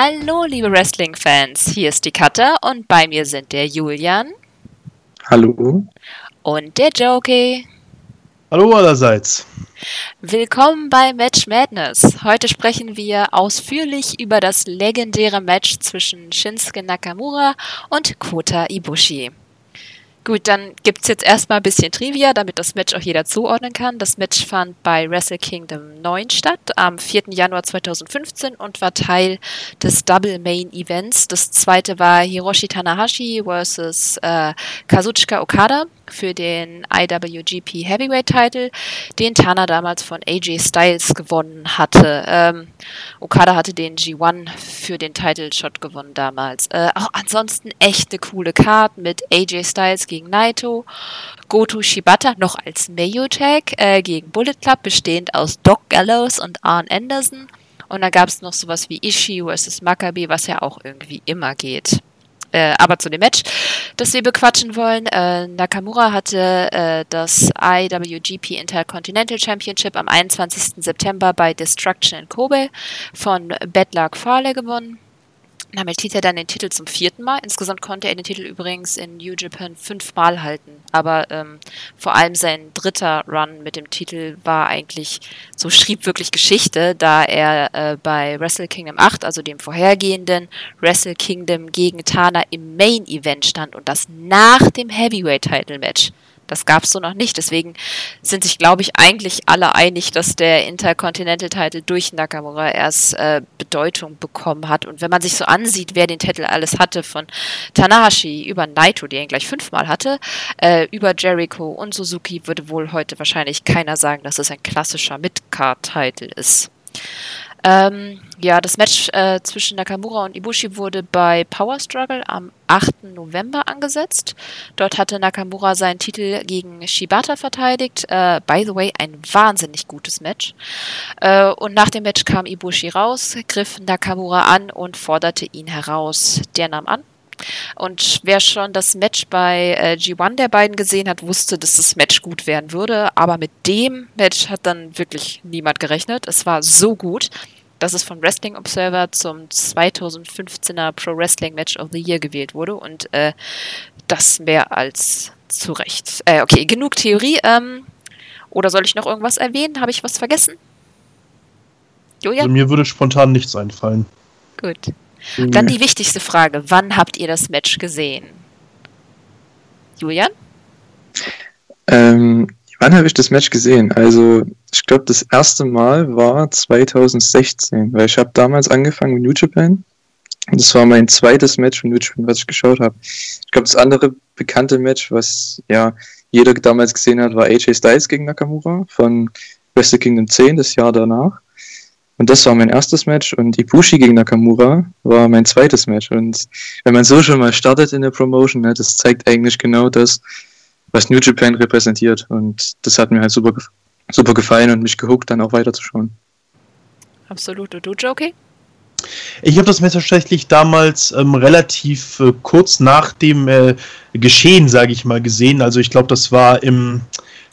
Hallo, liebe Wrestling-Fans. Hier ist die Katha und bei mir sind der Julian. Hallo. Und der Jokey. Hallo allerseits. Willkommen bei Match Madness. Heute sprechen wir ausführlich über das legendäre Match zwischen Shinsuke Nakamura und Kota Ibushi. Gut, dann gibt es jetzt erstmal ein bisschen Trivia, damit das Match auch jeder zuordnen kann. Das Match fand bei Wrestle Kingdom 9 statt, am 4. Januar 2015 und war Teil des Double Main Events. Das zweite war Hiroshi Tanahashi versus äh, Kazuchika Okada für den IWGP Heavyweight Title, den Tana damals von AJ Styles gewonnen hatte. Ähm, Okada hatte den G1 für den Title Shot gewonnen damals. Äh, auch ansonsten echte coole Card mit AJ Styles gegen Naito, Goto Shibata noch als Mayo Tag äh, gegen Bullet Club, bestehend aus Doc Gallows und Arn Anderson. Und dann gab es noch sowas wie Ishii vs. Maccabi, was ja auch irgendwie immer geht. Äh, aber zu dem Match, das wir bequatschen wollen. Äh, Nakamura hatte äh, das IWGP Intercontinental Championship am 21. September bei Destruction in Kobe von Bad Luck Farley gewonnen. Damit hielt dann den Titel zum vierten Mal. Insgesamt konnte er den Titel übrigens in New Japan fünfmal halten. Aber ähm, vor allem sein dritter Run mit dem Titel war eigentlich, so schrieb wirklich Geschichte, da er äh, bei Wrestle Kingdom 8, also dem vorhergehenden Wrestle Kingdom gegen Tana im Main Event stand und das nach dem Heavyweight Title Match. Das gab es so noch nicht. Deswegen sind sich, glaube ich, eigentlich alle einig, dass der Intercontinental Title durch Nakamura erst äh, Bedeutung bekommen hat. Und wenn man sich so ansieht, wer den Titel alles hatte, von Tanahashi über Naito, der ihn gleich fünfmal hatte, äh, über Jericho und Suzuki, würde wohl heute wahrscheinlich keiner sagen, dass es ein klassischer Midcard-Titel ist. Ähm, ja, das Match äh, zwischen Nakamura und Ibushi wurde bei Power Struggle am 8. November angesetzt. Dort hatte Nakamura seinen Titel gegen Shibata verteidigt. Äh, by the way, ein wahnsinnig gutes Match. Äh, und nach dem Match kam Ibushi raus, griff Nakamura an und forderte ihn heraus. Der nahm an, und wer schon das Match bei äh, G1 der beiden gesehen hat, wusste, dass das Match gut werden würde. Aber mit dem Match hat dann wirklich niemand gerechnet. Es war so gut, dass es von Wrestling Observer zum 2015er Pro Wrestling Match of the Year gewählt wurde. Und äh, das mehr als zu Recht. Äh, okay, genug Theorie. Ähm, oder soll ich noch irgendwas erwähnen? Habe ich was vergessen? Julian? Also mir würde spontan nichts einfallen. Gut. Dann die wichtigste Frage. Wann habt ihr das Match gesehen? Julian? Ähm, wann habe ich das Match gesehen? Also, ich glaube, das erste Mal war 2016, weil ich habe damals angefangen mit New Japan. Und das war mein zweites Match von New Japan, was ich geschaut habe. Ich glaube, das andere bekannte Match, was ja jeder damals gesehen hat, war AJ Styles gegen Nakamura von Wrestle Kingdom 10, das Jahr danach. Und das war mein erstes Match und Ibushi gegen Nakamura war mein zweites Match. Und wenn man so schon mal startet in der Promotion, ne, das zeigt eigentlich genau das, was New Japan repräsentiert. Und das hat mir halt super, super gefallen und mich gehuckt, dann auch weiterzuschauen. Absolut. Und du, Jokey? Ich habe das tatsächlich damals ähm, relativ äh, kurz nach dem äh, Geschehen, sage ich mal, gesehen. Also ich glaube, das war im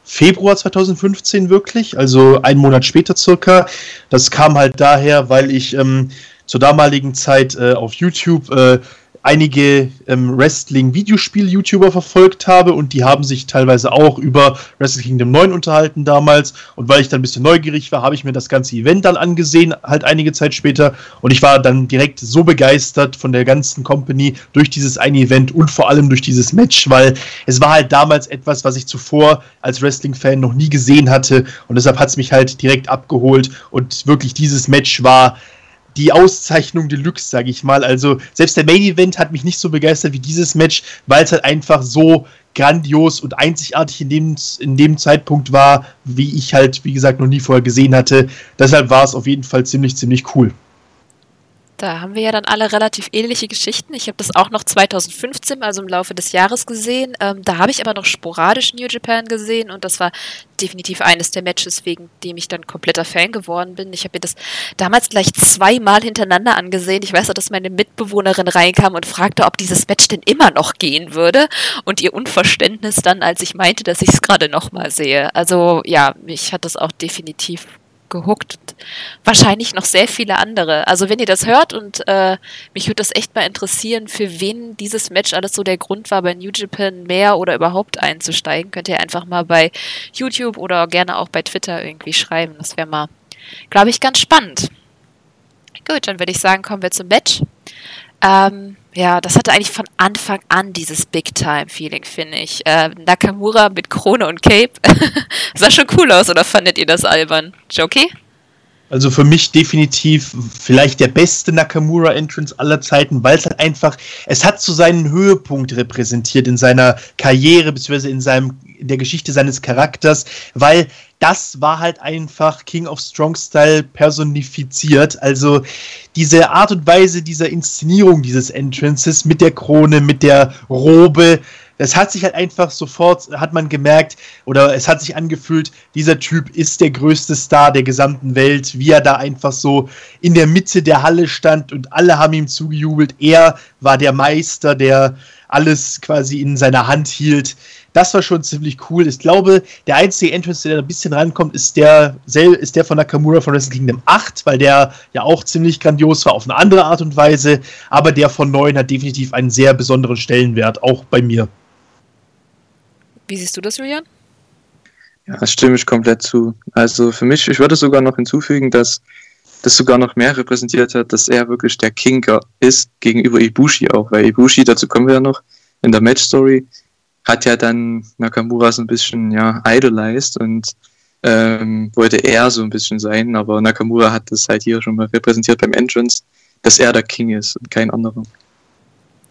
Februar 2015 wirklich, also einen Monat später circa. Das kam halt daher, weil ich ähm, zur damaligen Zeit äh, auf YouTube äh, einige ähm, Wrestling-Videospiel-YouTuber verfolgt habe und die haben sich teilweise auch über Wrestle Kingdom 9 unterhalten damals. Und weil ich dann ein bisschen neugierig war, habe ich mir das ganze Event dann angesehen, halt einige Zeit später. Und ich war dann direkt so begeistert von der ganzen Company durch dieses eine Event und vor allem durch dieses Match, weil es war halt damals etwas, was ich zuvor als Wrestling-Fan noch nie gesehen hatte. Und deshalb hat es mich halt direkt abgeholt. Und wirklich dieses Match war die Auszeichnung Deluxe, sage ich mal. Also selbst der Main Event hat mich nicht so begeistert wie dieses Match, weil es halt einfach so grandios und einzigartig in dem, in dem Zeitpunkt war, wie ich halt, wie gesagt, noch nie vorher gesehen hatte. Deshalb war es auf jeden Fall ziemlich, ziemlich cool. Da haben wir ja dann alle relativ ähnliche Geschichten. Ich habe das auch noch 2015, also im Laufe des Jahres gesehen. Ähm, da habe ich aber noch sporadisch New Japan gesehen und das war definitiv eines der Matches, wegen dem ich dann kompletter Fan geworden bin. Ich habe mir das damals gleich zweimal hintereinander angesehen. Ich weiß auch, dass meine Mitbewohnerin reinkam und fragte, ob dieses Match denn immer noch gehen würde und ihr Unverständnis dann, als ich meinte, dass ich es gerade nochmal sehe. Also ja, mich hat das auch definitiv gehuckt. wahrscheinlich noch sehr viele andere. Also wenn ihr das hört und äh, mich würde das echt mal interessieren, für wen dieses Match alles so der Grund war, bei New Japan mehr oder überhaupt einzusteigen, könnt ihr einfach mal bei YouTube oder gerne auch bei Twitter irgendwie schreiben. Das wäre mal, glaube ich, ganz spannend. Gut, dann würde ich sagen, kommen wir zum Match. Ähm, ja, das hatte eigentlich von Anfang an dieses Big-Time-Feeling, finde ich. Äh, Nakamura mit Krone und Cape sah schon cool aus, oder fandet ihr das albern? Jokey? Also für mich definitiv vielleicht der beste Nakamura-Entrance aller Zeiten, weil es halt einfach, es hat so seinen Höhepunkt repräsentiert in seiner Karriere, beziehungsweise in seinem, in der Geschichte seines Charakters, weil das war halt einfach King of Strong Style personifiziert. Also diese Art und Weise dieser Inszenierung dieses Entrances mit der Krone, mit der Robe, es hat sich halt einfach sofort, hat man gemerkt, oder es hat sich angefühlt, dieser Typ ist der größte Star der gesamten Welt, wie er da einfach so in der Mitte der Halle stand und alle haben ihm zugejubelt. Er war der Meister, der alles quasi in seiner Hand hielt. Das war schon ziemlich cool. Ich glaube, der einzige Entrance, der da ein bisschen rankommt, ist der, ist der von Nakamura von Wrestle Kingdom 8, weil der ja auch ziemlich grandios war auf eine andere Art und Weise. Aber der von 9 hat definitiv einen sehr besonderen Stellenwert, auch bei mir. Wie siehst du das, Julian? Ja, das stimme ich komplett zu. Also für mich, ich würde sogar noch hinzufügen, dass das sogar noch mehr repräsentiert hat, dass er wirklich der Kinker ist gegenüber Ibushi auch, weil Ibushi, dazu kommen wir ja noch in der Match-Story, hat ja dann Nakamura so ein bisschen ja, idolized und ähm, wollte er so ein bisschen sein, aber Nakamura hat das halt hier schon mal repräsentiert beim Entrance, dass er der King ist und kein anderer.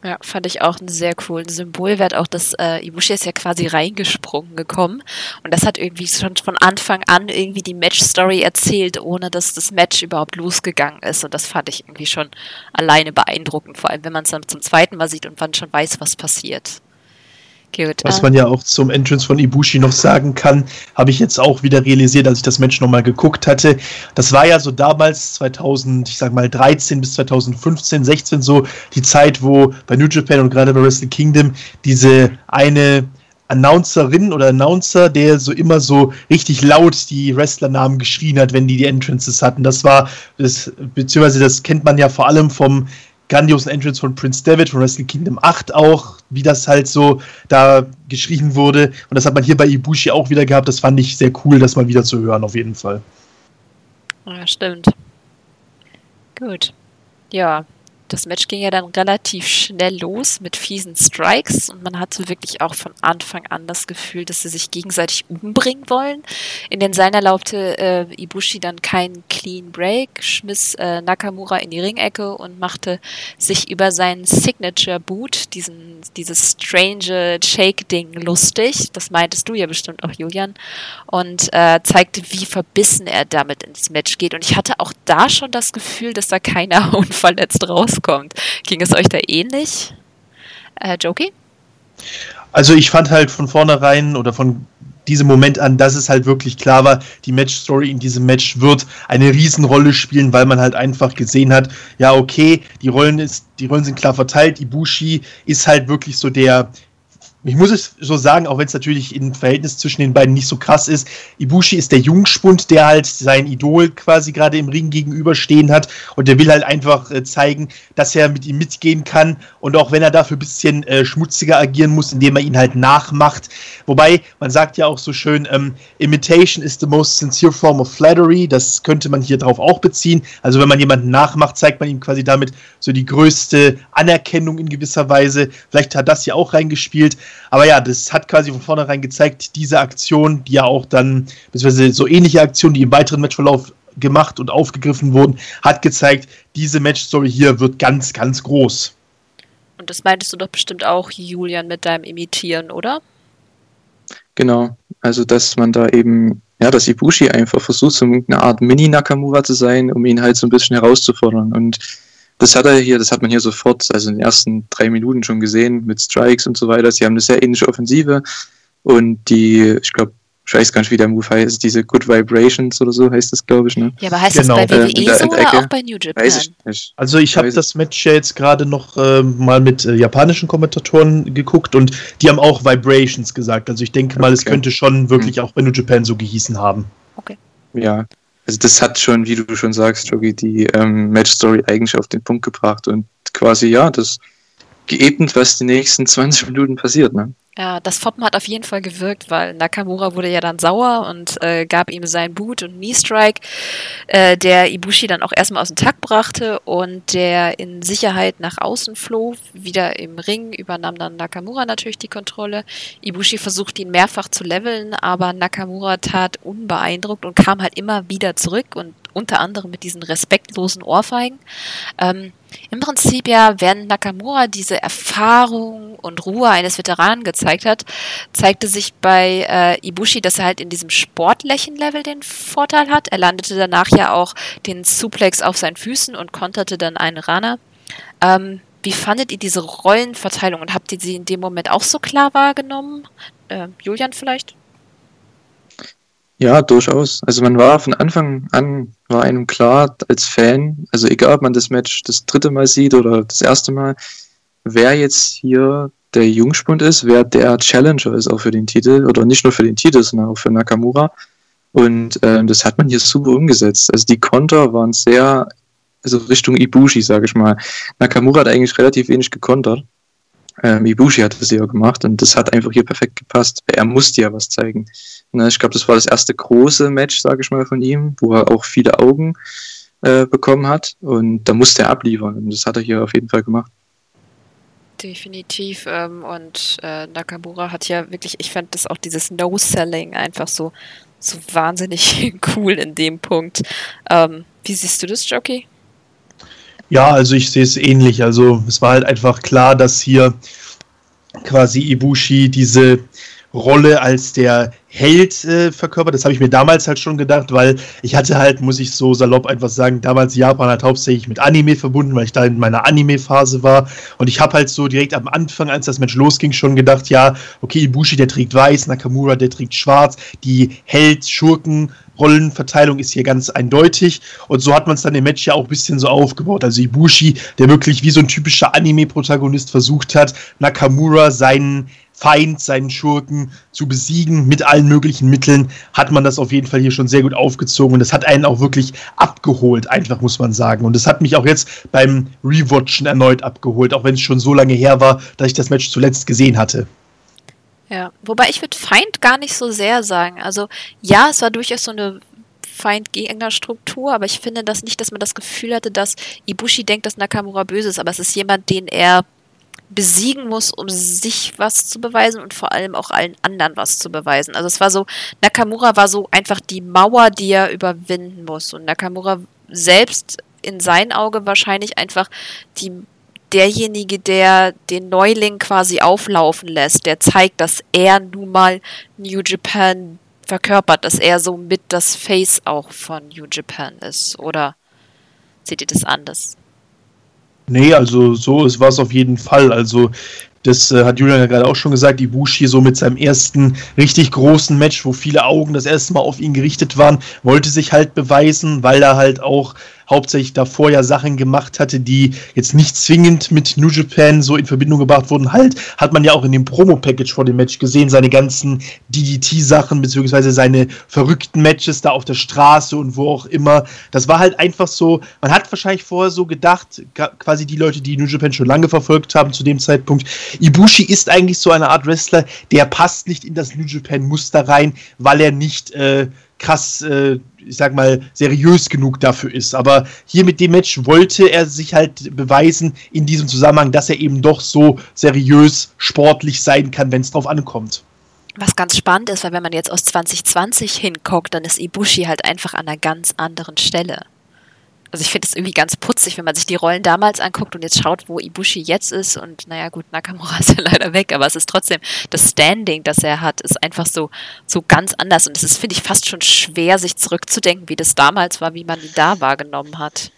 Ja, fand ich auch einen sehr coolen Symbolwert. Auch dass äh, Ibushi ist ja quasi reingesprungen gekommen. Und das hat irgendwie schon von Anfang an irgendwie die Match-Story erzählt, ohne dass das Match überhaupt losgegangen ist. Und das fand ich irgendwie schon alleine beeindruckend. Vor allem, wenn man es dann zum zweiten Mal sieht und man schon weiß, was passiert. Gut, Was man ja auch zum Entrance von Ibushi noch sagen kann, habe ich jetzt auch wieder realisiert, als ich das Match nochmal geguckt hatte. Das war ja so damals 2000, ich sag mal 13 bis 2015, 16 so die Zeit, wo bei New Japan und gerade bei Wrestle Kingdom diese eine Announcerin oder Announcer, der so immer so richtig laut die Wrestlernamen geschrien hat, wenn die die Entrances hatten. Das war, das, beziehungsweise das kennt man ja vor allem vom grandiosen Entrance von Prince David von Wrestle Kingdom 8 auch, wie das halt so da geschrieben wurde. Und das hat man hier bei Ibushi auch wieder gehabt. Das fand ich sehr cool, das mal wieder zu hören, auf jeden Fall. Ja, stimmt. Gut. Ja, das Match ging ja dann relativ schnell los mit fiesen Strikes und man hatte wirklich auch von Anfang an das Gefühl, dass sie sich gegenseitig umbringen wollen. In den Seilen erlaubte äh, Ibushi dann keinen Clean Break, schmiss äh, Nakamura in die Ringecke und machte sich über seinen Signature Boot, diesen, dieses strange Shake-Ding, lustig. Das meintest du ja bestimmt auch, Julian. Und äh, zeigte, wie verbissen er damit ins Match geht. Und ich hatte auch da schon das Gefühl, dass da keiner unverletzt rauskommt kommt. Ging es euch da ähnlich? Äh, Jokey? Also ich fand halt von vornherein oder von diesem Moment an, dass es halt wirklich klar war, die Match-Story in diesem Match wird eine Riesenrolle spielen, weil man halt einfach gesehen hat, ja, okay, die Rollen, ist, die Rollen sind klar verteilt, Ibushi ist halt wirklich so der ich muss es so sagen, auch wenn es natürlich im Verhältnis zwischen den beiden nicht so krass ist, Ibushi ist der Jungspund, der halt sein Idol quasi gerade im Ring gegenüberstehen hat und der will halt einfach äh, zeigen, dass er mit ihm mitgehen kann und auch wenn er dafür ein bisschen äh, schmutziger agieren muss, indem er ihn halt nachmacht. Wobei, man sagt ja auch so schön, ähm, Imitation is the most sincere form of flattery, das könnte man hier drauf auch beziehen. Also wenn man jemanden nachmacht, zeigt man ihm quasi damit so die größte Anerkennung in gewisser Weise. Vielleicht hat das hier auch reingespielt. Aber ja, das hat quasi von vornherein gezeigt, diese Aktion, die ja auch dann, beziehungsweise so ähnliche Aktionen, die im weiteren Matchverlauf gemacht und aufgegriffen wurden, hat gezeigt, diese Matchstory hier wird ganz, ganz groß. Und das meintest du doch bestimmt auch, Julian, mit deinem Imitieren, oder? Genau, also dass man da eben, ja, dass Ibushi einfach versucht, so eine Art Mini-Nakamura zu sein, um ihn halt so ein bisschen herauszufordern. Und das hat er hier, das hat man hier sofort, also in den ersten drei Minuten schon gesehen mit Strikes und so weiter. Sie haben eine sehr ähnliche Offensive und die, ich glaube, ich weiß gar nicht, wie der Move heißt, diese Good Vibrations oder so heißt das, glaube ich. Ne? Ja, aber heißt genau. das bei WWE äh, so oder auch bei New Japan? Weiß ich nicht. Also ich habe das Match ja jetzt gerade noch äh, mal mit äh, japanischen Kommentatoren geguckt und die haben auch Vibrations gesagt. Also ich denke mal, okay. es könnte schon wirklich hm. auch bei New Japan so gehießen haben. Okay. Ja, Also das hat schon, wie du schon sagst, Jogi, die ähm, Match-Story eigentlich auf den Punkt gebracht und quasi, ja, das geebnet, was die nächsten 20 Minuten passiert, ne? Ja, das Foppen hat auf jeden Fall gewirkt, weil Nakamura wurde ja dann sauer und äh, gab ihm seinen Boot und Knee-Strike, äh, der Ibushi dann auch erstmal aus dem Takt brachte und der in Sicherheit nach außen floh. Wieder im Ring übernahm dann Nakamura natürlich die Kontrolle. Ibushi versuchte ihn mehrfach zu leveln, aber Nakamura tat unbeeindruckt und kam halt immer wieder zurück und unter anderem mit diesen respektlosen Ohrfeigen. Ähm, Im Prinzip ja, während Nakamura diese Erfahrung und Ruhe eines Veteranen gezeigt hat, zeigte sich bei äh, Ibushi, dass er halt in diesem Sportlächenlevel den Vorteil hat. Er landete danach ja auch den Suplex auf seinen Füßen und konterte dann einen Runner. Ähm, wie fandet ihr diese Rollenverteilung und habt ihr sie in dem Moment auch so klar wahrgenommen? Äh, Julian vielleicht? Ja, durchaus. Also man war von Anfang an, war einem klar als Fan, also egal ob man das Match das dritte Mal sieht oder das erste Mal, wer jetzt hier der Jungspund ist, wer der Challenger ist auch für den Titel oder nicht nur für den Titel, sondern auch für Nakamura. Und äh, das hat man hier super umgesetzt. Also die Konter waren sehr, also Richtung Ibushi, sage ich mal. Nakamura hat eigentlich relativ wenig gekontert. Ähm, Ibushi hat das ja gemacht und das hat einfach hier perfekt gepasst. Er musste ja was zeigen. Ne, ich glaube, das war das erste große Match, sage ich mal, von ihm, wo er auch viele Augen äh, bekommen hat und da musste er abliefern und das hat er hier auf jeden Fall gemacht. Definitiv. Ähm, und äh, Nakamura hat ja wirklich, ich fand das auch dieses No-Selling einfach so, so wahnsinnig cool in dem Punkt. Ähm, wie siehst du das, Jockey? Ja, also ich sehe es ähnlich. Also es war halt einfach klar, dass hier quasi Ibushi diese Rolle als der Held äh, verkörpert. Das habe ich mir damals halt schon gedacht, weil ich hatte halt, muss ich so salopp einfach sagen, damals Japan halt hauptsächlich mit Anime verbunden, weil ich da in meiner Anime-Phase war. Und ich habe halt so direkt am Anfang, als das Match losging, schon gedacht, ja, okay, Ibushi, der trägt weiß, Nakamura, der trägt schwarz, die Held, Schurken, Rollenverteilung ist hier ganz eindeutig. Und so hat man es dann im Match ja auch ein bisschen so aufgebaut. Also Ibushi, der wirklich wie so ein typischer Anime-Protagonist versucht hat, Nakamura seinen Feind, seinen Schurken zu besiegen mit allen möglichen Mitteln, hat man das auf jeden Fall hier schon sehr gut aufgezogen und das hat einen auch wirklich abgeholt, einfach muss man sagen. Und das hat mich auch jetzt beim Rewatchen erneut abgeholt, auch wenn es schon so lange her war, dass ich das Match zuletzt gesehen hatte. Ja, wobei ich würde Feind gar nicht so sehr sagen. Also ja, es war durchaus so eine Feind-Gegner-Struktur, aber ich finde das nicht, dass man das Gefühl hatte, dass Ibushi denkt, dass Nakamura böse ist, aber es ist jemand, den er besiegen muss, um sich was zu beweisen und vor allem auch allen anderen was zu beweisen. Also es war so, Nakamura war so einfach die Mauer, die er überwinden muss. Und Nakamura selbst in sein Auge wahrscheinlich einfach die, derjenige, der den Neuling quasi auflaufen lässt, der zeigt, dass er nun mal New Japan verkörpert, dass er so mit das Face auch von New Japan ist. Oder seht ihr das anders? Nee, also so war es auf jeden Fall. Also das äh, hat Julian ja gerade auch schon gesagt, Ibushi so mit seinem ersten richtig großen Match, wo viele Augen das erste Mal auf ihn gerichtet waren, wollte sich halt beweisen, weil er halt auch hauptsächlich davor ja Sachen gemacht hatte, die jetzt nicht zwingend mit New Japan so in Verbindung gebracht wurden. Halt, hat man ja auch in dem Promo-Package vor dem Match gesehen, seine ganzen DDT-Sachen, beziehungsweise seine verrückten Matches da auf der Straße und wo auch immer. Das war halt einfach so, man hat wahrscheinlich vorher so gedacht, quasi die Leute, die New Japan schon lange verfolgt haben zu dem Zeitpunkt, Ibushi ist eigentlich so eine Art Wrestler, der passt nicht in das New Japan-Muster rein, weil er nicht äh, krass, äh, ich sag mal, seriös genug dafür ist. Aber hier mit dem Match wollte er sich halt beweisen in diesem Zusammenhang, dass er eben doch so seriös, sportlich sein kann, wenn es drauf ankommt. Was ganz spannend ist, weil wenn man jetzt aus 2020 hinguckt, dann ist Ibushi halt einfach an einer ganz anderen Stelle. Also ich finde es irgendwie ganz putzig, wenn man sich die Rollen damals anguckt und jetzt schaut, wo Ibushi jetzt ist. Und naja, gut, Nakamura ist ja leider weg, aber es ist trotzdem, das Standing, das er hat, ist einfach so, so ganz anders. Und es ist, finde ich, fast schon schwer, sich zurückzudenken, wie das damals war, wie man ihn da wahrgenommen hat.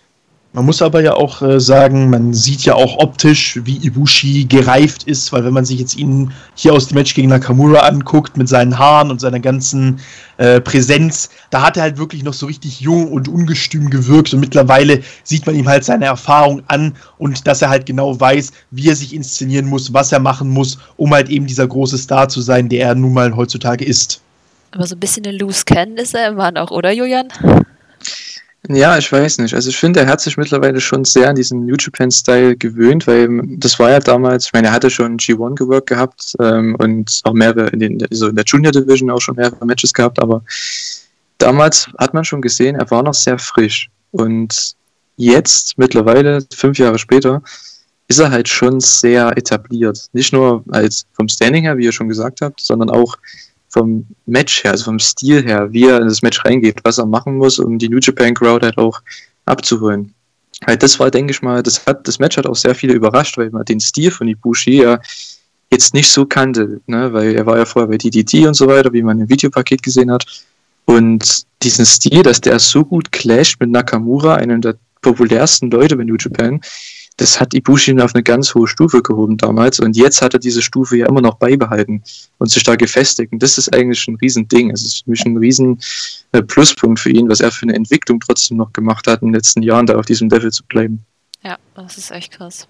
Man muss aber ja auch äh, sagen, man sieht ja auch optisch, wie Ibushi gereift ist, weil wenn man sich jetzt ihn hier aus dem Match gegen Nakamura anguckt, mit seinen Haaren und seiner ganzen äh, Präsenz, da hat er halt wirklich noch so richtig jung und ungestüm gewirkt und mittlerweile sieht man ihm halt seine Erfahrung an und dass er halt genau weiß, wie er sich inszenieren muss, was er machen muss, um halt eben dieser große Star zu sein, der er nun mal heutzutage ist. Aber so ein bisschen eine Loose Cannon ist er immer noch, oder Julian? Ja, ich weiß nicht. Also ich finde, er hat sich mittlerweile schon sehr an diesen New Japan-Style gewöhnt, weil das war ja damals, ich meine, er hatte schon G1 geworkt gehabt ähm, und auch mehrere, in, den, also in der Junior Division auch schon mehrere Matches gehabt, aber damals hat man schon gesehen, er war noch sehr frisch. Und jetzt, mittlerweile, fünf Jahre später, ist er halt schon sehr etabliert. Nicht nur als vom Standing her, wie ihr schon gesagt habt, sondern auch vom Match her, also vom Stil her, wie er in das Match reingeht, was er machen muss, um die New Japan Crowd halt auch abzuholen. Halt, das war, denke ich mal, das hat, das Match hat auch sehr viele überrascht, weil man den Stil von Ibushi ja jetzt nicht so kannte, ne, weil er war ja vorher bei DDT und so weiter, wie man im Videopaket gesehen hat. Und diesen Stil, dass der so gut clasht mit Nakamura, einem der populärsten Leute bei New Japan, das hat Ibushi auf eine ganz hohe Stufe gehoben damals und jetzt hat er diese Stufe ja immer noch beibehalten und sich da gefestigt. Und das ist eigentlich ein Riesending. Es ist für mich ein riesen äh, Pluspunkt für ihn, was er für eine Entwicklung trotzdem noch gemacht hat in den letzten Jahren, da auf diesem Level zu bleiben. Ja, das ist echt krass.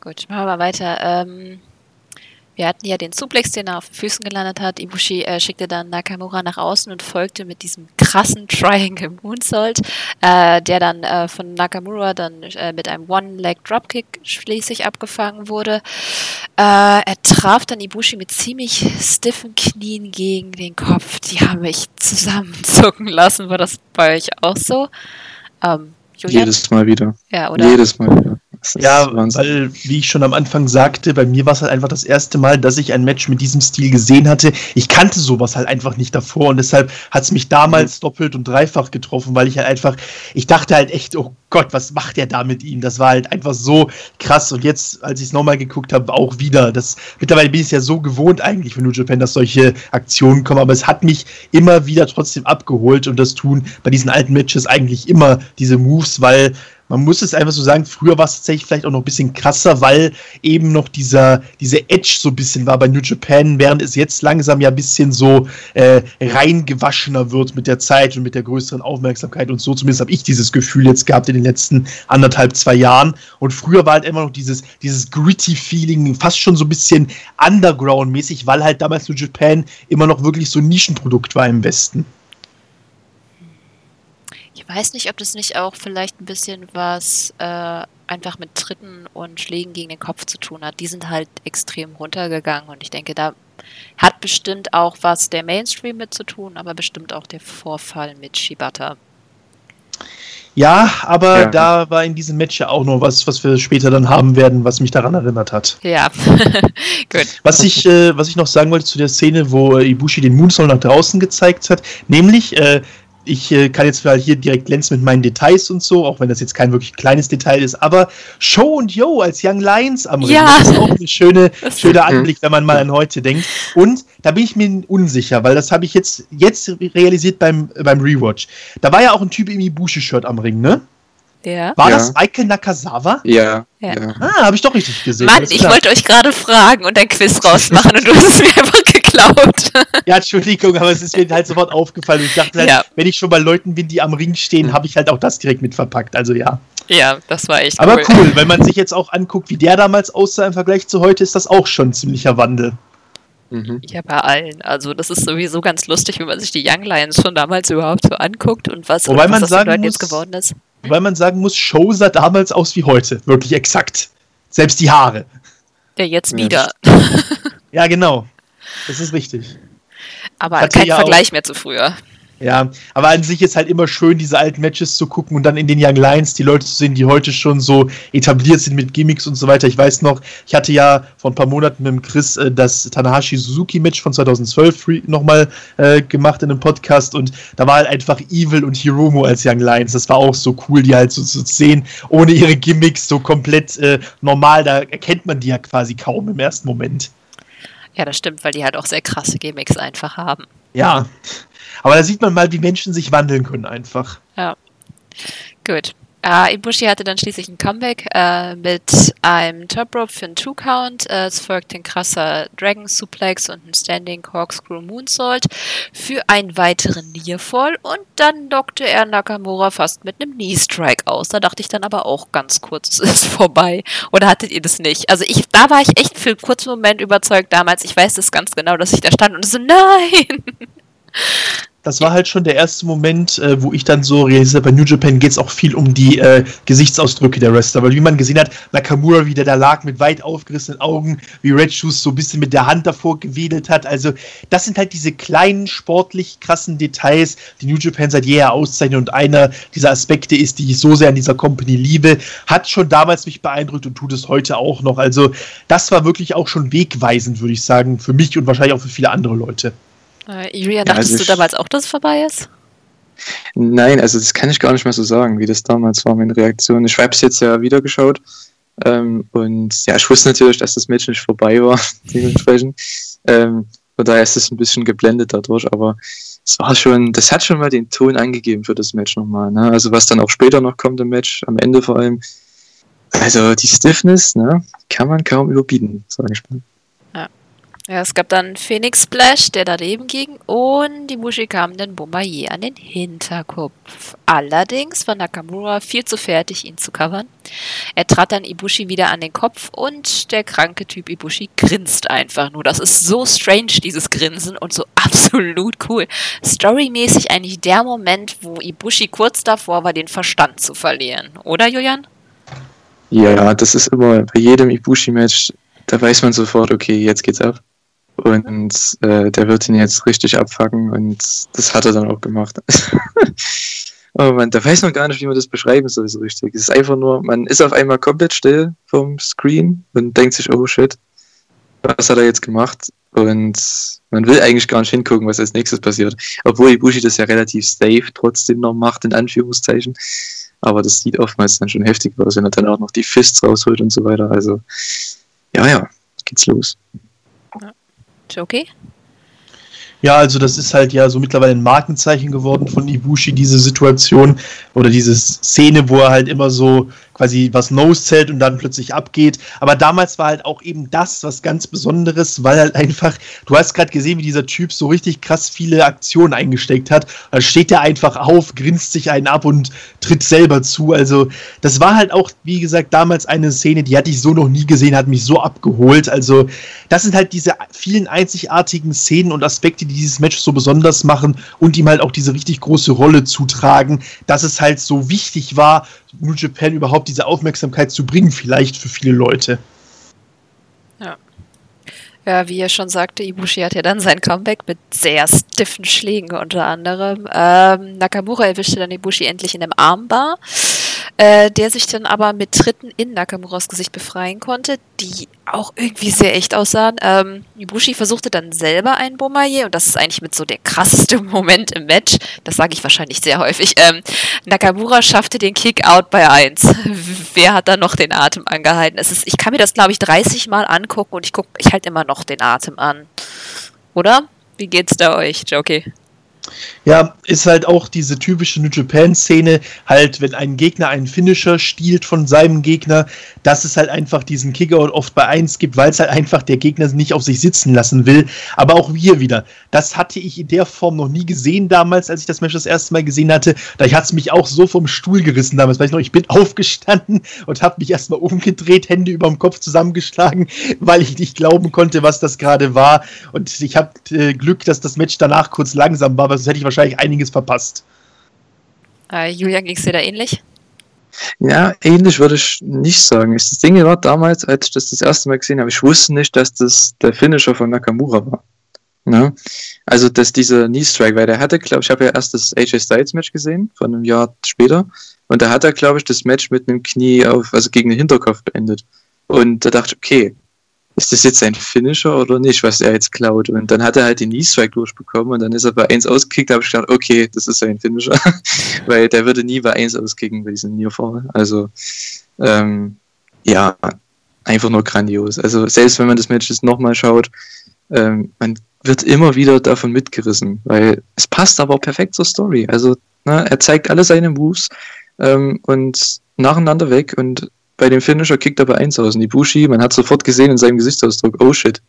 Gut, machen wir weiter. Ähm, wir hatten ja den Suplex, den er auf den Füßen gelandet hat. Ibushi äh, schickte dann Nakamura nach außen und folgte mit diesem krassen Triangle Moonsault, äh, der dann äh, von Nakamura dann äh, mit einem One-Leg Dropkick schließlich abgefangen wurde. Äh, er traf dann Ibushi mit ziemlich stiffen Knien gegen den Kopf. Die haben mich zusammenzucken lassen. War das bei euch auch so? Ähm, Jedes Mal wieder. Ja, oder? Jedes Mal wieder. Ja, weil, wie ich schon am Anfang sagte, bei mir war es halt einfach das erste Mal, dass ich ein Match mit diesem Stil gesehen hatte. Ich kannte sowas halt einfach nicht davor und deshalb hat es mich damals mhm. doppelt und dreifach getroffen, weil ich halt einfach, ich dachte halt echt, oh Gott, was macht der da mit ihm? Das war halt einfach so krass und jetzt, als ich es nochmal geguckt habe, auch wieder. Das, mittlerweile bin ich es ja so gewohnt eigentlich von New Japan, dass solche Aktionen kommen, aber es hat mich immer wieder trotzdem abgeholt und das tun bei diesen alten Matches eigentlich immer diese Moves, weil man muss es einfach so sagen, früher war es tatsächlich vielleicht auch noch ein bisschen krasser, weil eben noch dieser, diese Edge so ein bisschen war bei New Japan, während es jetzt langsam ja ein bisschen so äh, reingewaschener wird mit der Zeit und mit der größeren Aufmerksamkeit und so. Zumindest habe ich dieses Gefühl jetzt gehabt in den letzten anderthalb, zwei Jahren. Und früher war halt immer noch dieses, dieses gritty Feeling, fast schon so ein bisschen Underground-mäßig, weil halt damals New Japan immer noch wirklich so ein Nischenprodukt war im Westen. Ich weiß nicht, ob das nicht auch vielleicht ein bisschen was äh, einfach mit Tritten und Schlägen gegen den Kopf zu tun hat. Die sind halt extrem runtergegangen und ich denke, da hat bestimmt auch was der Mainstream mit zu tun, aber bestimmt auch der Vorfall mit Shibata. Ja, aber ja. da war in diesem Match ja auch noch was, was wir später dann haben werden, was mich daran erinnert hat. Ja, gut. Was ich, äh, was ich noch sagen wollte zu der Szene, wo äh, Ibushi den Moonsault nach draußen gezeigt hat, nämlich, äh, ich äh, kann jetzt mal hier direkt glänzen mit meinen Details und so, auch wenn das jetzt kein wirklich kleines Detail ist, aber Show und Yo als Young Lions am Ring, ja. das ist auch ein schöne, schöner Anblick, wenn man mal an heute denkt. Und da bin ich mir unsicher, weil das habe ich jetzt, jetzt realisiert beim, beim Rewatch. Da war ja auch ein Typ im Ibushi-Shirt am Ring, ne? Ja. War ja. das Michael Nakazawa? Ja. ja. Ah, habe ich doch richtig gesehen. Mann, ich wollte euch gerade fragen und ein Quiz rausmachen und du hast es mir einfach geklaut. ja, Entschuldigung, aber es ist mir halt sofort aufgefallen. Ich dachte halt, ja. wenn ich schon bei Leuten bin, die am Ring stehen, habe ich halt auch das direkt mit verpackt. Also ja. Ja, das war echt Aber cool. cool, wenn man sich jetzt auch anguckt, wie der damals aussah im Vergleich zu heute, ist das auch schon ein ziemlicher Wandel. Mhm. Ja, bei allen. Also das ist sowieso ganz lustig, wenn man sich die Young Lions schon damals überhaupt so anguckt und was, Wobei und was man sagen muss, jetzt geworden ist. Weil man sagen muss, Show sah damals aus wie heute. Wirklich exakt. Selbst die Haare. Ja, jetzt wieder. Ja, genau. Das ist richtig. Aber kein ja Vergleich mehr zu früher. Ja, aber an sich ist halt immer schön, diese alten Matches zu gucken und dann in den Young Lions die Leute zu sehen, die heute schon so etabliert sind mit Gimmicks und so weiter. Ich weiß noch, ich hatte ja vor ein paar Monaten mit dem Chris äh, das Tanahashi Suzuki Match von 2012 nochmal äh, gemacht in einem Podcast und da war halt einfach Evil und Hiromo als Young Lions. Das war auch so cool, die halt so zu sehen, ohne ihre Gimmicks, so komplett äh, normal. Da erkennt man die ja quasi kaum im ersten Moment. Ja, das stimmt, weil die halt auch sehr krasse Gimmicks einfach haben. Ja, aber da sieht man mal, wie Menschen sich wandeln können einfach. Ja, gut. Uh, Ibushi hatte dann schließlich ein Comeback uh, mit einem Top Rope für einen Two-Count. Uh, es folgte ein krasser Dragon Suplex und ein Standing Corkscrew Moonsault für einen weiteren Nearfall und dann lockte er Nakamura fast mit einem Knee Strike aus. Da dachte ich dann aber auch ganz kurz, es ist vorbei. Oder hattet ihr das nicht? Also ich, da war ich echt für einen kurzen Moment überzeugt damals. Ich weiß das ganz genau, dass ich da stand und so, nein! das war halt schon der erste Moment, äh, wo ich dann so realisiert, bei New Japan geht es auch viel um die äh, Gesichtsausdrücke der Wrestler. Weil wie man gesehen hat, Nakamura, wie der da lag mit weit aufgerissenen Augen, wie Red Shoes so ein bisschen mit der Hand davor gewedelt hat. Also, das sind halt diese kleinen, sportlich krassen Details, die New Japan seit jeher auszeichnen. Und einer dieser Aspekte ist, die ich so sehr an dieser Company liebe, hat schon damals mich beeindruckt und tut es heute auch noch. Also, das war wirklich auch schon wegweisend, würde ich sagen, für mich und wahrscheinlich auch für viele andere Leute. Äh, Iria, dachtest ja, also du damals auch, dass es vorbei ist? Nein, also das kann ich gar nicht mehr so sagen, wie das damals war, meine Reaktion. Ich habe es jetzt ja wieder geschaut ähm, und ja, ich wusste natürlich, dass das Match nicht vorbei war, dementsprechend. Ähm, von daher ist es ein bisschen geblendet dadurch, aber es war schon, das hat schon mal den Ton angegeben für das Match nochmal. Ne? Also was dann auch später noch kommt im Match, am Ende vor allem. Also die Stiffness, ne, kann man kaum überbieten, sage ich mal. Ja, es gab dann Phoenix Splash, der daneben ging, und die Mushi kam den Bombardier an den Hinterkopf. Allerdings war Nakamura viel zu fertig, ihn zu covern. Er trat dann Ibushi wieder an den Kopf und der kranke Typ Ibushi grinst einfach nur. Das ist so strange, dieses Grinsen, und so absolut cool. Storymäßig eigentlich der Moment, wo Ibushi kurz davor war, den Verstand zu verlieren. Oder, Julian? Ja, das ist immer bei jedem Ibushi-Match, da weiß man sofort, okay, jetzt geht's ab. Und äh, der wird ihn jetzt richtig abfacken und das hat er dann auch gemacht. oh man, da weiß man gar nicht, wie man das beschreiben soll so richtig. Es ist einfach nur, man ist auf einmal komplett still vom Screen und denkt sich, oh shit, was hat er jetzt gemacht? Und man will eigentlich gar nicht hingucken, was als nächstes passiert. Obwohl Ibushi das ja relativ safe trotzdem noch macht, in Anführungszeichen. Aber das sieht oftmals dann schon heftig aus, wenn er dann auch noch die Fists rausholt und so weiter. Also, ja, ja, geht's los. Jockey? Ja, also das ist halt ja so mittlerweile ein Markenzeichen geworden von Ibushi, diese Situation oder diese Szene, wo er halt immer so quasi was Nose zählt und dann plötzlich abgeht. Aber damals war halt auch eben das was ganz Besonderes, weil halt einfach, du hast gerade gesehen, wie dieser Typ so richtig krass viele Aktionen eingesteckt hat. Da steht er einfach auf, grinst sich einen ab und tritt selber zu. Also, das war halt auch, wie gesagt, damals eine Szene, die hatte ich so noch nie gesehen, hat mich so abgeholt. Also, das sind halt diese vielen einzigartigen Szenen und Aspekte, die dieses Match so besonders machen und ihm halt auch diese richtig große Rolle zutragen, dass es halt so wichtig war, New Japan überhaupt diese Aufmerksamkeit zu bringen, vielleicht für viele Leute. Ja. Ja, wie er schon sagte, Ibushi hat ja dann sein Comeback mit sehr stiffen Schlägen unter anderem. Ähm, Nakamura erwischte dann Ibushi endlich in einem Armbar äh, der sich dann aber mit Tritten in Nakamuras Gesicht befreien konnte, die auch irgendwie sehr echt aussahen. Ähm, Ibushi versuchte dann selber einen Bomaye und das ist eigentlich mit so der krasseste Moment im Match. Das sage ich wahrscheinlich sehr häufig. Ähm, Nakamura schaffte den Kick-Out bei 1. Wer hat da noch den Atem angehalten? Es ist, ich kann mir das, glaube ich, 30 Mal angucken und ich gucke, ich halte immer noch den Atem an. Oder? Wie geht's da euch, Jokey? Ja, ist halt auch diese typische New Japan-Szene, halt, wenn ein Gegner einen Finisher stiehlt von seinem Gegner, dass es halt einfach diesen Kickout oft bei 1 gibt, weil es halt einfach der Gegner nicht auf sich sitzen lassen will. Aber auch wir wieder. Das hatte ich in der Form noch nie gesehen damals, als ich das Match das erste Mal gesehen hatte. Da hat es mich auch so vom Stuhl gerissen damals. Weiß ich noch, ich bin aufgestanden und habe mich erstmal umgedreht, Hände über dem Kopf zusammengeschlagen, weil ich nicht glauben konnte, was das gerade war. Und ich habe äh, Glück, dass das Match danach kurz langsam war, sonst hätte ich wahrscheinlich einiges verpasst. Äh, Julian, ging es dir da ähnlich? Ja, ähnlich würde ich nicht sagen. Das Ding war damals, als ich das das erste Mal gesehen habe, ich wusste nicht, dass das der Finisher von Nakamura war. Ne? Also, dass dieser Knee Strike, weil der hatte, glaube ich, habe ja erst das AJ Styles Match gesehen, von einem Jahr später. Und da hat er, glaube ich, das Match mit einem Knie auf, also gegen den Hinterkopf beendet. Und da dachte ich, okay, ist das jetzt ein Finisher oder nicht, was er jetzt klaut? Und dann hat er halt den Knee-Strike durchbekommen und dann ist er bei 1 ausgekickt, da habe ich gedacht, okay, das ist ein Finisher, weil der würde nie bei 1 auskicken bei diesem Nearfall. Also, ähm, ja, einfach nur grandios. Also, selbst wenn man das Match jetzt nochmal schaut, ähm, man wird immer wieder davon mitgerissen, weil es passt aber perfekt zur Story. Also, ne, er zeigt alle seine Moves ähm, und nacheinander weg und bei dem Finisher kickt er bei 1 aus. Und Ibushi, man hat sofort gesehen in seinem Gesichtsausdruck, oh shit,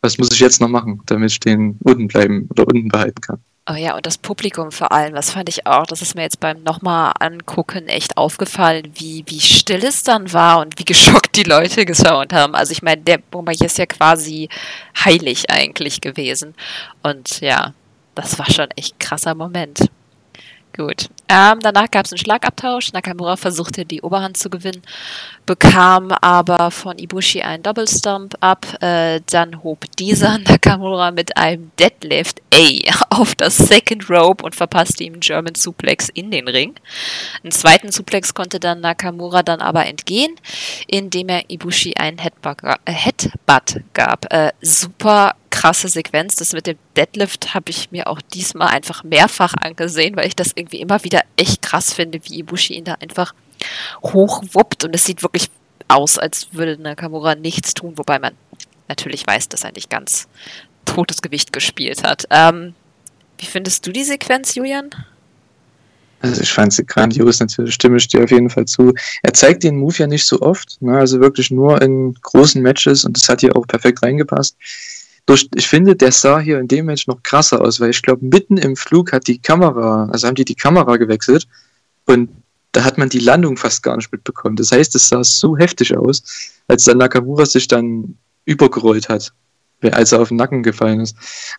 was muss ich jetzt noch machen, damit ich den unten bleiben oder unten behalten kann. Oh ja, und das Publikum vor allem, das fand ich auch, das ist mir jetzt beim nochmal angucken echt aufgefallen, wie, wie still es dann war und wie geschockt die Leute geschaut haben. Also ich meine, der Bombardier ist ja quasi heilig eigentlich gewesen. Und ja, das war schon echt krasser Moment. Gut. Ähm, danach gab es einen Schlagabtausch. Nakamura versuchte die Oberhand zu gewinnen, bekam aber von Ibushi einen Double Stomp ab. Äh, dann hob dieser Nakamura mit einem Deadlift A auf das Second Rope und verpasste ihm einen German Suplex in den Ring. Einen zweiten Suplex konnte dann Nakamura dann aber entgehen, indem er Ibushi einen Headbutt, äh, Headbutt gab. Äh, super krasse Sequenz. Das mit dem Deadlift habe ich mir auch diesmal einfach mehrfach angesehen, weil ich das irgendwie immer wieder echt krass finde, wie Ibushi ihn da einfach hochwuppt und es sieht wirklich aus, als würde Nakamura nichts tun, wobei man natürlich weiß, dass er nicht ganz totes Gewicht gespielt hat. Ähm, wie findest du die Sequenz, Julian? Also ich fand sie grandios, natürlich stimme ich dir auf jeden Fall zu. Er zeigt den Move ja nicht so oft, ne? also wirklich nur in großen Matches und das hat hier auch perfekt reingepasst durch, ich finde, der sah hier in dem Match noch krasser aus, weil ich glaube, mitten im Flug hat die Kamera, also haben die die Kamera gewechselt und da hat man die Landung fast gar nicht mitbekommen. Das heißt, es sah so heftig aus, als dann Nakamura sich dann übergerollt hat, als er auf den Nacken gefallen ist.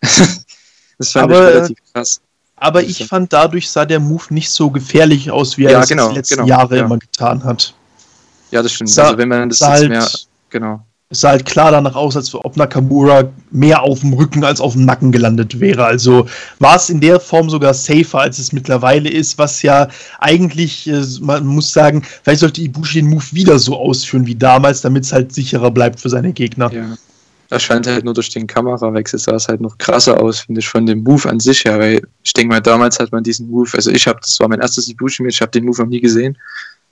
das fand aber, ich relativ krass. Aber ich fand, dadurch sah der Move nicht so gefährlich aus, wie er ja, es genau, die letzten genau, Jahre ja. immer getan hat. Ja, das stimmt. Sah, also wenn man das jetzt halt, mehr, genau. Es sah halt klar danach aus, als ob Nakamura mehr auf dem Rücken als auf dem Nacken gelandet wäre. Also war es in der Form sogar safer, als es mittlerweile ist, was ja eigentlich, äh, man muss sagen, vielleicht sollte Ibushi den Move wieder so ausführen wie damals, damit es halt sicherer bleibt für seine Gegner. Ja. Das scheint halt nur durch den Kamerawechsel sah es halt noch krasser aus, finde ich, von dem Move an sich her, weil ich denke mal, damals hat man diesen Move, also ich habe, das war mein erstes Ibushi-Match, ich habe den Move noch nie gesehen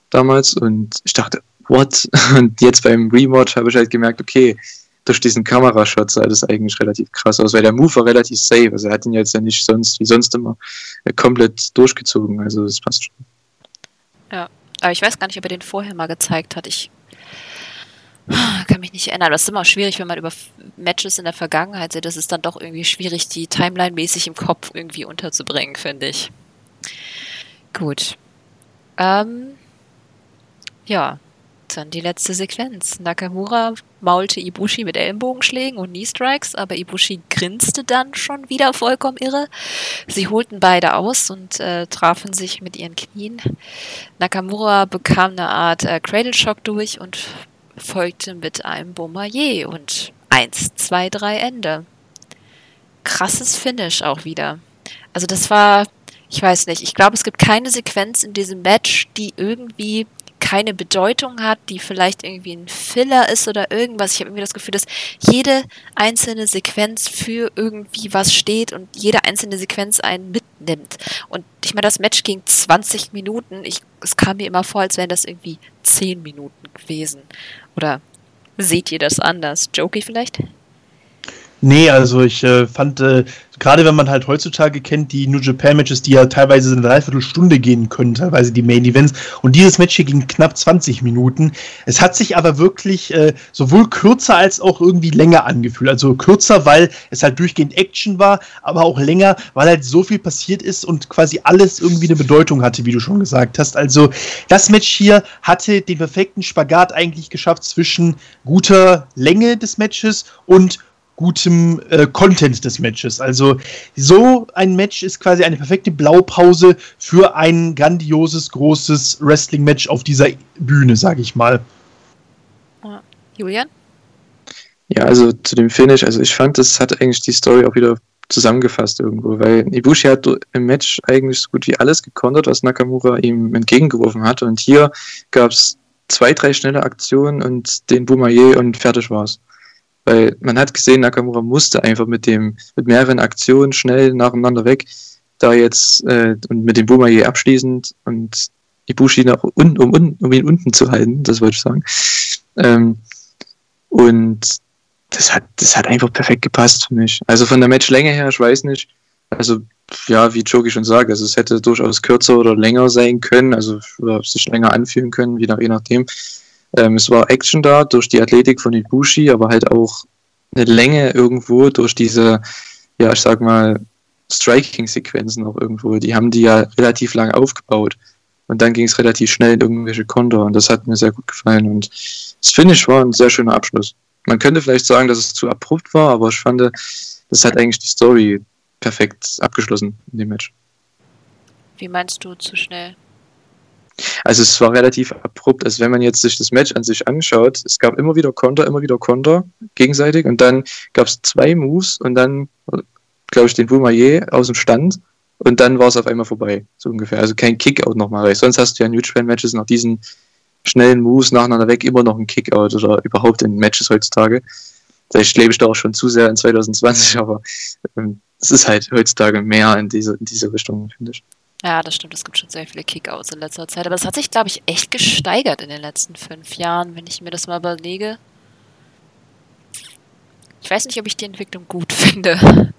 damals und ich dachte, what? Und jetzt beim Rewatch habe ich halt gemerkt, okay, durch diesen Kamerashot sah das eigentlich relativ krass aus, weil der Move war relativ safe. Also er hat ihn jetzt ja nicht sonst, wie sonst immer, äh, komplett durchgezogen. Also das passt schon. Ja, aber ich weiß gar nicht, ob er den vorher mal gezeigt hat. Ich kann mich nicht erinnern. Das ist immer schwierig, wenn man über Matches in der Vergangenheit sieht. Das ist dann doch irgendwie schwierig, die Timeline-mäßig im Kopf irgendwie unterzubringen, finde ich. Gut. Ähm, ja, dann die letzte Sequenz. Nakamura maulte Ibushi mit Ellenbogenschlägen und Knee-Strikes, aber Ibushi grinste dann schon wieder vollkommen irre. Sie holten beide aus und äh, trafen sich mit ihren Knien. Nakamura bekam eine Art äh, Cradle-Shock durch und folgte mit einem Bombardier und eins, zwei, drei Ende. Krasses Finish auch wieder. Also das war, ich weiß nicht, ich glaube, es gibt keine Sequenz in diesem Match, die irgendwie keine Bedeutung hat, die vielleicht irgendwie ein Filler ist oder irgendwas. Ich habe irgendwie das Gefühl, dass jede einzelne Sequenz für irgendwie was steht und jede einzelne Sequenz einen mitnimmt. Und ich meine, das Match ging 20 Minuten. Ich, es kam mir immer vor, als wären das irgendwie 10 Minuten gewesen. Oder seht ihr das anders? Jokey vielleicht? Nee, also ich äh, fand, äh, gerade wenn man halt heutzutage kennt, die New Japan Matches, die ja teilweise eine Dreiviertelstunde gehen können, teilweise die Main Events. Und dieses Match hier ging knapp 20 Minuten. Es hat sich aber wirklich äh, sowohl kürzer als auch irgendwie länger angefühlt. Also kürzer, weil es halt durchgehend Action war, aber auch länger, weil halt so viel passiert ist und quasi alles irgendwie eine Bedeutung hatte, wie du schon gesagt hast. Also das Match hier hatte den perfekten Spagat eigentlich geschafft zwischen guter Länge des Matches und gutem äh, Content des Matches. Also so ein Match ist quasi eine perfekte Blaupause für ein grandioses, großes Wrestling-Match auf dieser Bühne, sage ich mal. Julian? Ja, also zu dem Finish, also ich fand, das hat eigentlich die Story auch wieder zusammengefasst irgendwo, weil Ibushi hat im Match eigentlich so gut wie alles gekontert, was Nakamura ihm entgegengeworfen hat und hier gab es zwei, drei schnelle Aktionen und den Boumaier und fertig war's. Weil man hat gesehen, Nakamura musste einfach mit dem, mit mehreren Aktionen schnell nacheinander weg, da jetzt äh, und mit dem Boumaier abschließend und Ibushi nach unten, um, um, um ihn unten zu halten, das wollte ich sagen. Ähm, und das hat, das hat einfach perfekt gepasst für mich. Also von der Matchlänge her, ich weiß nicht. Also, ja, wie Jogi schon sagt, also es hätte durchaus kürzer oder länger sein können, also sich länger anfühlen können, je, nach, je nachdem. Ähm, es war Action da durch die Athletik von Ibushi, aber halt auch eine Länge irgendwo durch diese, ja, ich sag mal, Striking-Sequenzen auch irgendwo. Die haben die ja relativ lang aufgebaut. Und dann ging es relativ schnell in irgendwelche Konter und das hat mir sehr gut gefallen. Und das Finish war ein sehr schöner Abschluss. Man könnte vielleicht sagen, dass es zu abrupt war, aber ich fand, das hat eigentlich die Story perfekt abgeschlossen in dem Match. Wie meinst du zu schnell? Also es war relativ abrupt. Also wenn man jetzt sich das Match an sich anschaut, es gab immer wieder Konter, immer wieder Konter gegenseitig und dann gab es zwei Moves und dann, glaube ich, den Boumaier aus dem Stand und dann war es auf einmal vorbei, so ungefähr. Also kein Kickout nochmal, sonst hast du ja in New Japan Matches nach diesen schnellen Moves nacheinander weg immer noch ein Kickout oder überhaupt in Matches heutzutage. Vielleicht lebe ich da auch schon zu sehr in 2020, aber ähm, es ist halt heutzutage mehr in diese, in diese Richtung, finde ich. Ja, das stimmt. Es gibt schon sehr viele Kickouts in letzter Zeit. Aber es hat sich, glaube ich, echt gesteigert in den letzten fünf Jahren, wenn ich mir das mal überlege. Ich weiß nicht, ob ich die Entwicklung gut finde.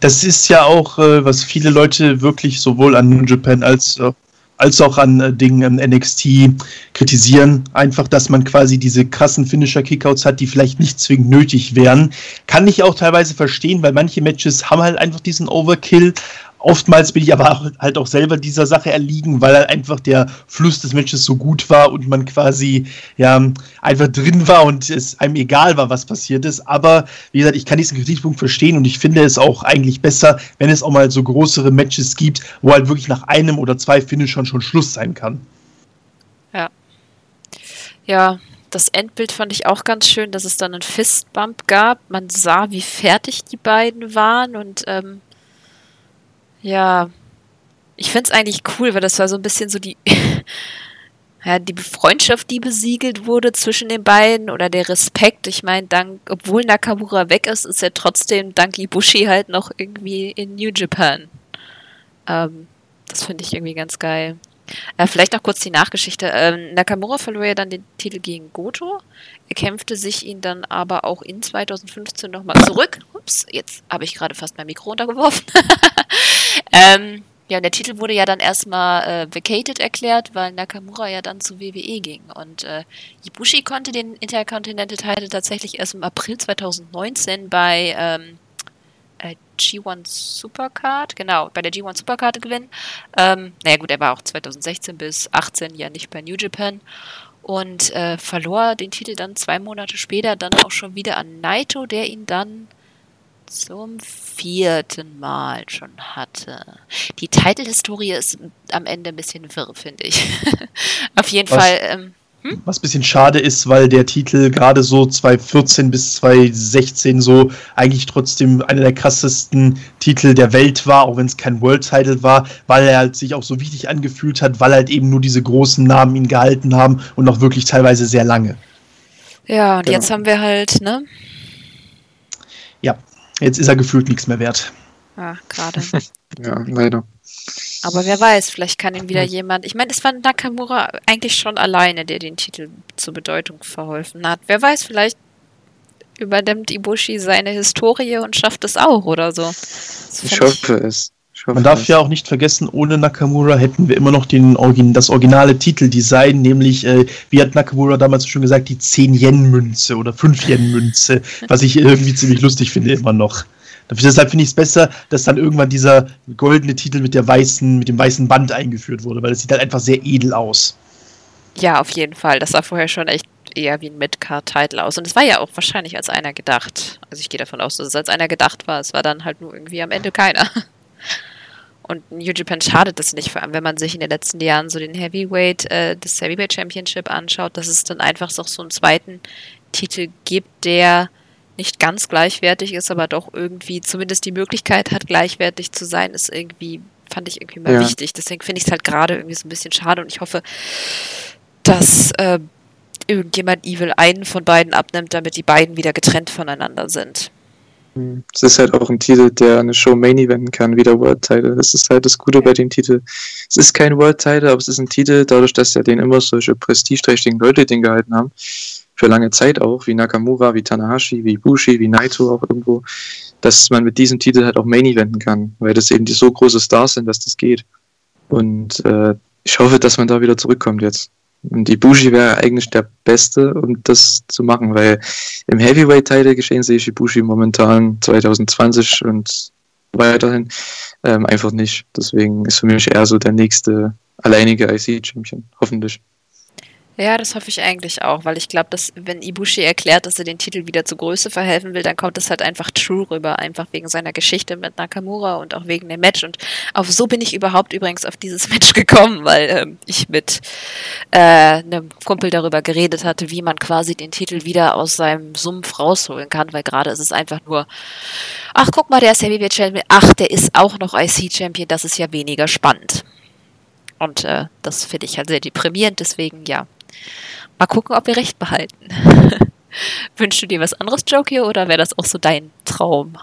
Das ist ja auch, äh, was viele Leute wirklich sowohl an New Japan als, äh, als auch an äh, Dingen an NXT kritisieren. Einfach, dass man quasi diese krassen Finisher-Kickouts hat, die vielleicht nicht zwingend nötig wären. Kann ich auch teilweise verstehen, weil manche Matches haben halt einfach diesen Overkill Oftmals bin ich aber halt auch selber dieser Sache erliegen, weil halt einfach der Fluss des Matches so gut war und man quasi ja einfach drin war und es einem egal war, was passiert ist. Aber wie gesagt, ich kann diesen Kritikpunkt verstehen und ich finde es auch eigentlich besser, wenn es auch mal so größere Matches gibt, wo halt wirklich nach einem oder zwei Finishern schon Schluss sein kann. Ja. Ja, das Endbild fand ich auch ganz schön, dass es dann einen Fistbump gab. Man sah, wie fertig die beiden waren und ähm, ja, ich finde es eigentlich cool, weil das war so ein bisschen so die, ja, die Freundschaft, die besiegelt wurde zwischen den beiden oder der Respekt. Ich meine, dank, obwohl Nakamura weg ist, ist er trotzdem dank Ibushi halt noch irgendwie in New Japan. Ähm, das finde ich irgendwie ganz geil. Äh, vielleicht noch kurz die Nachgeschichte. Ähm, Nakamura verlor ja dann den Titel gegen Goto. Er kämpfte sich ihn dann aber auch in 2015 nochmal zurück. Ups, jetzt habe ich gerade fast mein Mikro runtergeworfen. ähm, ja, der Titel wurde ja dann erstmal äh, vacated erklärt, weil Nakamura ja dann zu WWE ging. Und äh, Ibushi konnte den Intercontinental Title tatsächlich erst im April 2019 bei ähm, äh, G1 Supercard, genau, bei der G1 Supercard gewinnen. Ähm, naja gut, er war auch 2016 bis 18 ja nicht bei New Japan und äh, verlor den Titel dann zwei Monate später dann auch schon wieder an Naito, der ihn dann zum vierten Mal schon hatte. Die Titelhistorie ist am Ende ein bisschen wirr, finde ich. Auf jeden Was? Fall. Ähm, hm? Was ein bisschen schade ist, weil der Titel gerade so 2014 bis 2016 so eigentlich trotzdem einer der krassesten Titel der Welt war, auch wenn es kein World Title war, weil er halt sich auch so wichtig angefühlt hat, weil halt eben nur diese großen Namen ihn gehalten haben und auch wirklich teilweise sehr lange. Ja, und genau. jetzt haben wir halt, ne? Ja, jetzt ist er gefühlt nichts mehr wert. Ja, gerade. ja, leider. Aber wer weiß, vielleicht kann ihm wieder jemand. Ich meine, es war Nakamura eigentlich schon alleine, der den Titel zur Bedeutung verholfen hat. Wer weiß, vielleicht übernimmt Ibushi seine Historie und schafft es auch oder so. Ich hoffe es. Hoffe Man darf ja auch nicht vergessen, ohne Nakamura hätten wir immer noch den Origin das originale Titeldesign, nämlich, äh, wie hat Nakamura damals schon gesagt, die 10-Yen-Münze oder 5-Yen-Münze, was ich irgendwie ziemlich lustig finde immer noch. Deshalb finde ich es besser, dass dann irgendwann dieser goldene Titel mit der weißen, mit dem weißen Band eingeführt wurde, weil es sieht halt einfach sehr edel aus. Ja, auf jeden Fall. Das sah vorher schon echt eher wie ein Midcard-Title aus. Und es war ja auch wahrscheinlich als einer gedacht. Also ich gehe davon aus, dass es als einer gedacht war. Es war dann halt nur irgendwie am Ende keiner. Und New Japan schadet das nicht, vor allem wenn man sich in den letzten Jahren so den Heavyweight, äh, das Heavyweight Championship anschaut, dass es dann einfach so einen zweiten Titel gibt, der nicht ganz gleichwertig ist, aber doch irgendwie zumindest die Möglichkeit hat, gleichwertig zu sein, ist irgendwie, fand ich irgendwie mal ja. wichtig. Deswegen finde ich es halt gerade irgendwie so ein bisschen schade und ich hoffe, dass äh, irgendjemand Evil einen von beiden abnimmt, damit die beiden wieder getrennt voneinander sind. Es ist halt auch ein Titel, der eine Show Main Eventen kann, wie der World Title. Das ist halt das Gute bei dem Titel. Es ist kein World Title, aber es ist ein Titel, dadurch, dass ja den immer solche prestigeträchtigen Leute den gehalten haben, für lange Zeit auch, wie Nakamura, wie Tanahashi, wie Bushi, wie Naito auch irgendwo, dass man mit diesem Titel halt auch Main Eventen kann, weil das eben die so große Stars sind, dass das geht. Und äh, ich hoffe, dass man da wieder zurückkommt jetzt. Und Ibushi wäre eigentlich der Beste, um das zu machen, weil im Heavyweight-Title geschehen sehe ich Ibushi momentan 2020 und weiterhin ähm, einfach nicht. Deswegen ist für mich eher so der nächste alleinige IC-Champion, hoffentlich. Ja, das hoffe ich eigentlich auch, weil ich glaube, dass wenn Ibushi erklärt, dass er den Titel wieder zur Größe verhelfen will, dann kommt es halt einfach true rüber, einfach wegen seiner Geschichte mit Nakamura und auch wegen dem Match. Und auf so bin ich überhaupt übrigens auf dieses Match gekommen, weil ähm, ich mit äh, einem Kumpel darüber geredet hatte, wie man quasi den Titel wieder aus seinem Sumpf rausholen kann, weil gerade ist es einfach nur, ach guck mal, der ist Heavyweight Champion, ach, der ist auch noch IC Champion, das ist ja weniger spannend. Und äh, das finde ich halt sehr deprimierend, deswegen ja, Mal gucken, ob wir recht behalten. Wünschst du dir was anderes, Joki, oder wäre das auch so dein Traum?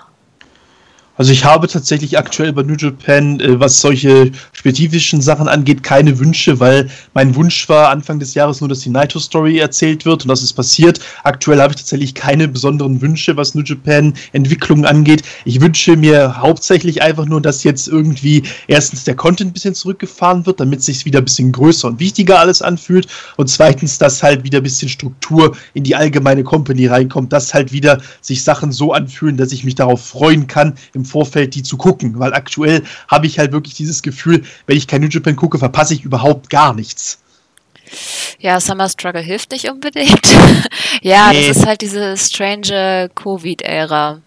Also ich habe tatsächlich aktuell bei New Japan, äh, was solche spezifischen Sachen angeht, keine Wünsche, weil mein Wunsch war Anfang des Jahres nur, dass die Naito Story erzählt wird und das ist passiert. Aktuell habe ich tatsächlich keine besonderen Wünsche, was New Japan Entwicklung angeht. Ich wünsche mir hauptsächlich einfach nur, dass jetzt irgendwie erstens der Content ein bisschen zurückgefahren wird, damit sich wieder ein bisschen größer und wichtiger alles anfühlt und zweitens, dass halt wieder ein bisschen Struktur in die allgemeine Company reinkommt, dass halt wieder sich Sachen so anfühlen, dass ich mich darauf freuen kann, im Vorfeld die zu gucken, weil aktuell habe ich halt wirklich dieses Gefühl, wenn ich kein New Japan gucke, verpasse ich überhaupt gar nichts. Ja, Summer Struggle hilft nicht unbedingt. ja, nee. das ist halt diese strange Covid-Ära.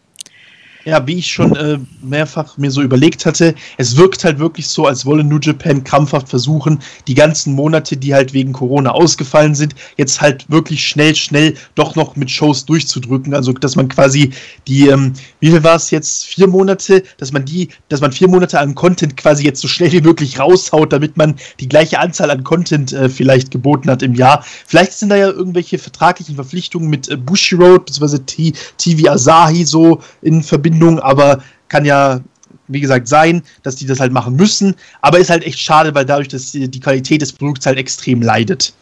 Ja, wie ich schon äh, mehrfach mir so überlegt hatte, es wirkt halt wirklich so, als wolle New Japan krampfhaft versuchen, die ganzen Monate, die halt wegen Corona ausgefallen sind, jetzt halt wirklich schnell, schnell doch noch mit Shows durchzudrücken. Also, dass man quasi die, ähm, wie viel war es jetzt, vier Monate, dass man die, dass man vier Monate an Content quasi jetzt so schnell wie möglich raushaut, damit man die gleiche Anzahl an Content äh, vielleicht geboten hat im Jahr. Vielleicht sind da ja irgendwelche vertraglichen Verpflichtungen mit äh, Bushiroad bzw. TV Asahi so in Verbindung Verbindung, aber kann ja, wie gesagt, sein, dass die das halt machen müssen. Aber ist halt echt schade, weil dadurch, dass die, die Qualität des Produkts halt extrem leidet.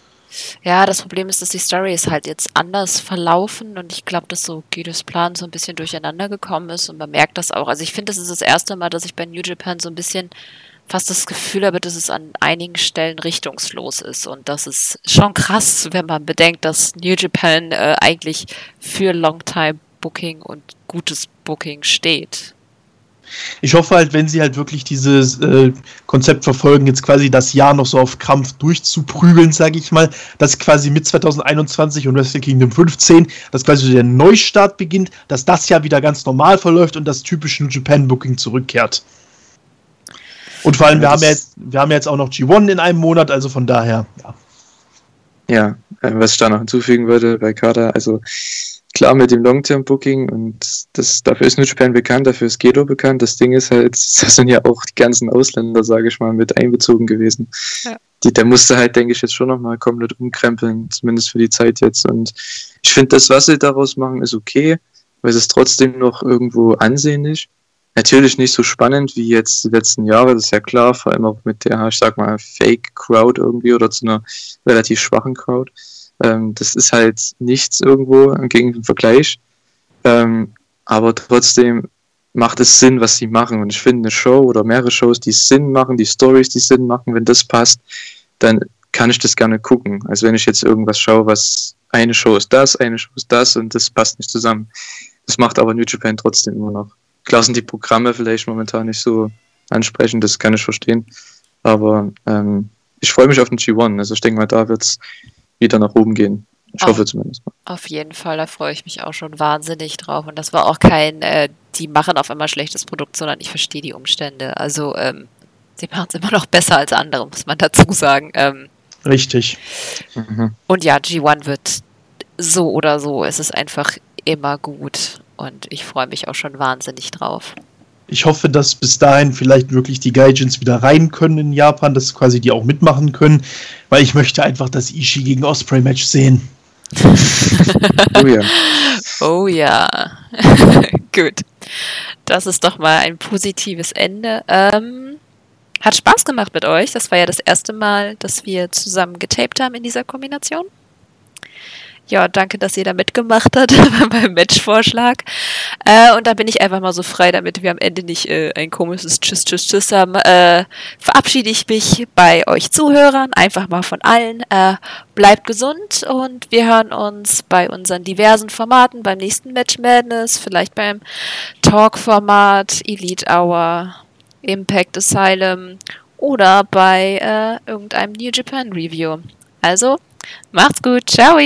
Ja, das Problem ist, dass die Story ist halt jetzt anders verlaufen und ich glaube, dass so Guidos Plan so ein bisschen durcheinander gekommen ist und man merkt das auch. Also ich finde, das ist das erste Mal, dass ich bei New Japan so ein bisschen fast das Gefühl habe, dass es an einigen Stellen richtungslos ist und das ist schon krass, wenn man bedenkt, dass New Japan äh, eigentlich für Longtime Booking und gutes Booking steht. Ich hoffe halt, wenn sie halt wirklich dieses äh, Konzept verfolgen, jetzt quasi das Jahr noch so auf Krampf durchzuprügeln, sage ich mal, dass quasi mit 2021 und Wrestle Kingdom 15, dass quasi der Neustart beginnt, dass das Jahr wieder ganz normal verläuft und das typische New Japan Booking zurückkehrt. Und vor allem, ja, wir, haben ja jetzt, wir haben ja jetzt auch noch G1 in einem Monat, also von daher, ja. Ja, äh, was ich da noch hinzufügen würde bei Kader, also klar mit dem Long-Term-Booking und das, dafür ist New Japan bekannt, dafür ist Gedo bekannt. Das Ding ist halt, da sind ja auch die ganzen Ausländer, sage ich mal, mit einbezogen gewesen. Ja. Die, der musste halt, denke ich, jetzt schon nochmal komplett umkrempeln, zumindest für die Zeit jetzt. Und ich finde, das, was sie daraus machen, ist okay, weil es ist trotzdem noch irgendwo ansehnlich. Natürlich nicht so spannend wie jetzt die letzten Jahre, das ist ja klar, vor allem auch mit der, ich sag mal, Fake-Crowd irgendwie oder zu einer relativ schwachen Crowd. Ähm, das ist halt nichts irgendwo im Vergleich. Ähm, aber trotzdem macht es Sinn, was sie machen. Und ich finde, eine Show oder mehrere Shows, die Sinn machen, die Stories, die Sinn machen, wenn das passt, dann kann ich das gerne gucken. Also wenn ich jetzt irgendwas schaue, was eine Show ist das, eine Show ist das und das passt nicht zusammen. Das macht aber New Japan trotzdem immer noch. Klar sind die Programme vielleicht momentan nicht so ansprechend, das kann ich verstehen. Aber ähm, ich freue mich auf den G1. Also ich denke mal, da wird es wieder nach oben gehen. Ich auf, hoffe zumindest mal. Auf jeden Fall, da freue ich mich auch schon wahnsinnig drauf. Und das war auch kein, äh, die machen auf einmal schlechtes Produkt, sondern ich verstehe die Umstände. Also, ähm, sie machen es immer noch besser als andere, muss man dazu sagen. Ähm, Richtig. Mhm. Und ja, G1 wird so oder so, es ist einfach immer gut. Und ich freue mich auch schon wahnsinnig drauf. Ich hoffe, dass bis dahin vielleicht wirklich die Gaijins wieder rein können in Japan, dass quasi die auch mitmachen können, weil ich möchte einfach das Ishii gegen Osprey Match sehen. oh ja. Oh ja. Gut. Das ist doch mal ein positives Ende. Ähm, hat Spaß gemacht mit euch. Das war ja das erste Mal, dass wir zusammen getaped haben in dieser Kombination. Ja, danke, dass ihr da mitgemacht habt beim Matchvorschlag. Äh, und da bin ich einfach mal so frei, damit wir am Ende nicht äh, ein komisches Tschüss, Tschüss, Tschüss haben. Äh, verabschiede ich mich bei euch Zuhörern, einfach mal von allen. Äh, bleibt gesund und wir hören uns bei unseren diversen Formaten, beim nächsten Match Madness, vielleicht beim Talk-Format, Elite Hour, Impact Asylum oder bei äh, irgendeinem New Japan Review. Also, Macht's gut. Ciao.